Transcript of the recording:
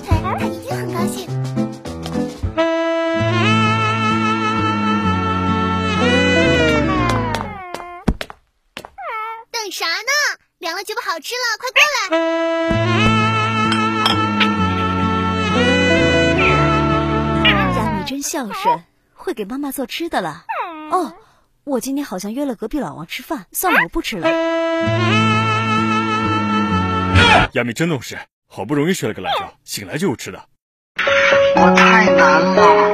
定很高兴。等啥呢？凉了就不好吃了，快过来！亚米真孝顺，会给妈妈做吃的了。哦，我今天好像约了隔壁老王吃饭，算了，我不吃了。亚米真懂事，好不容易睡了个懒觉，醒来就有吃的。我太难了，